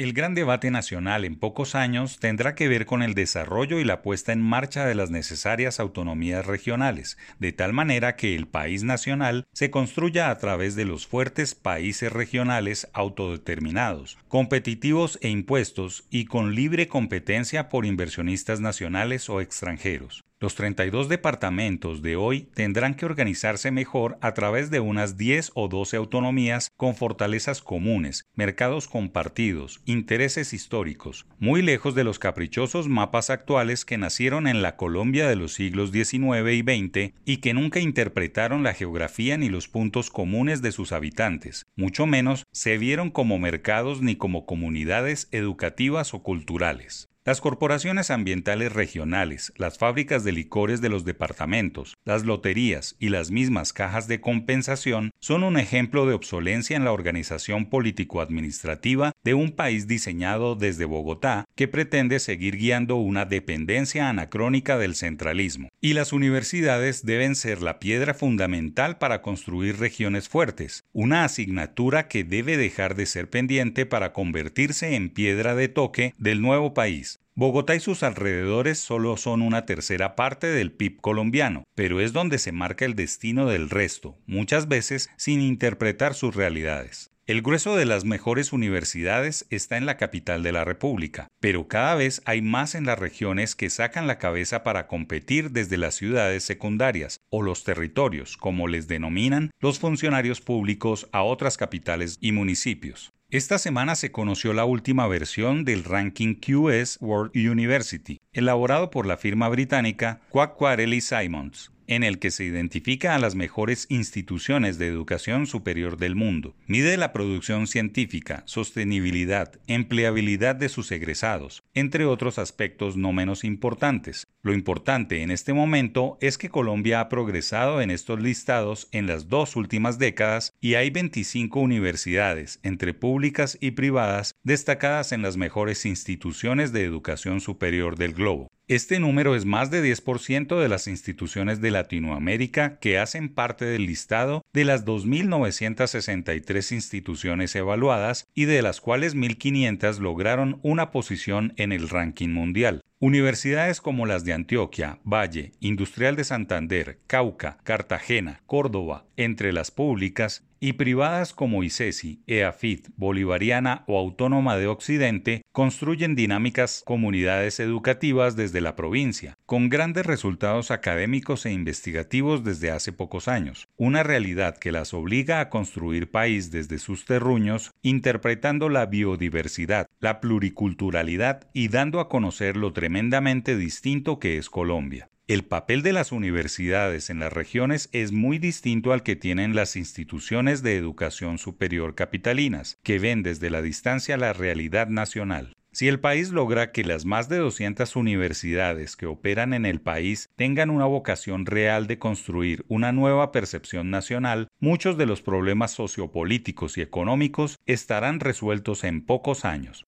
El gran debate nacional en pocos años tendrá que ver con el desarrollo y la puesta en marcha de las necesarias autonomías regionales, de tal manera que el país nacional se construya a través de los fuertes países regionales autodeterminados, competitivos e impuestos y con libre competencia por inversionistas nacionales o extranjeros. Los 32 departamentos de hoy tendrán que organizarse mejor a través de unas 10 o 12 autonomías con fortalezas comunes, mercados compartidos, intereses históricos, muy lejos de los caprichosos mapas actuales que nacieron en la Colombia de los siglos XIX y XX y que nunca interpretaron la geografía ni los puntos comunes de sus habitantes, mucho menos se vieron como mercados ni como comunidades educativas o culturales. Las corporaciones ambientales regionales, las fábricas de licores de los departamentos, las loterías y las mismas cajas de compensación son un ejemplo de obsolencia en la organización político-administrativa de un país diseñado desde Bogotá que pretende seguir guiando una dependencia anacrónica del centralismo. Y las universidades deben ser la piedra fundamental para construir regiones fuertes, una asignatura que debe dejar de ser pendiente para convertirse en piedra de toque del nuevo país Bogotá y sus alrededores solo son una tercera parte del PIB colombiano, pero es donde se marca el destino del resto, muchas veces sin interpretar sus realidades. El grueso de las mejores universidades está en la capital de la República, pero cada vez hay más en las regiones que sacan la cabeza para competir desde las ciudades secundarias o los territorios, como les denominan los funcionarios públicos a otras capitales y municipios. Esta semana se conoció la última versión del ranking QS World University, elaborado por la firma británica Quacquarelli Simons en el que se identifica a las mejores instituciones de educación superior del mundo. Mide la producción científica, sostenibilidad, empleabilidad de sus egresados, entre otros aspectos no menos importantes. Lo importante en este momento es que Colombia ha progresado en estos listados en las dos últimas décadas y hay 25 universidades, entre públicas y privadas, destacadas en las mejores instituciones de educación superior del globo. Este número es más de 10% de las instituciones de Latinoamérica que hacen parte del listado de las 2.963 instituciones evaluadas y de las cuales 1.500 lograron una posición en el ranking mundial. Universidades como las de Antioquia, Valle, Industrial de Santander, Cauca, Cartagena, Córdoba, entre las públicas, y privadas como ICESI, EAFIT, Bolivariana o Autónoma de Occidente construyen dinámicas comunidades educativas desde la provincia, con grandes resultados académicos e investigativos desde hace pocos años, una realidad que las obliga a construir país desde sus terruños, interpretando la biodiversidad, la pluriculturalidad y dando a conocer lo tremendamente distinto que es Colombia. El papel de las universidades en las regiones es muy distinto al que tienen las instituciones de educación superior capitalinas, que ven desde la distancia la realidad nacional. Si el país logra que las más de 200 universidades que operan en el país tengan una vocación real de construir una nueva percepción nacional, muchos de los problemas sociopolíticos y económicos estarán resueltos en pocos años.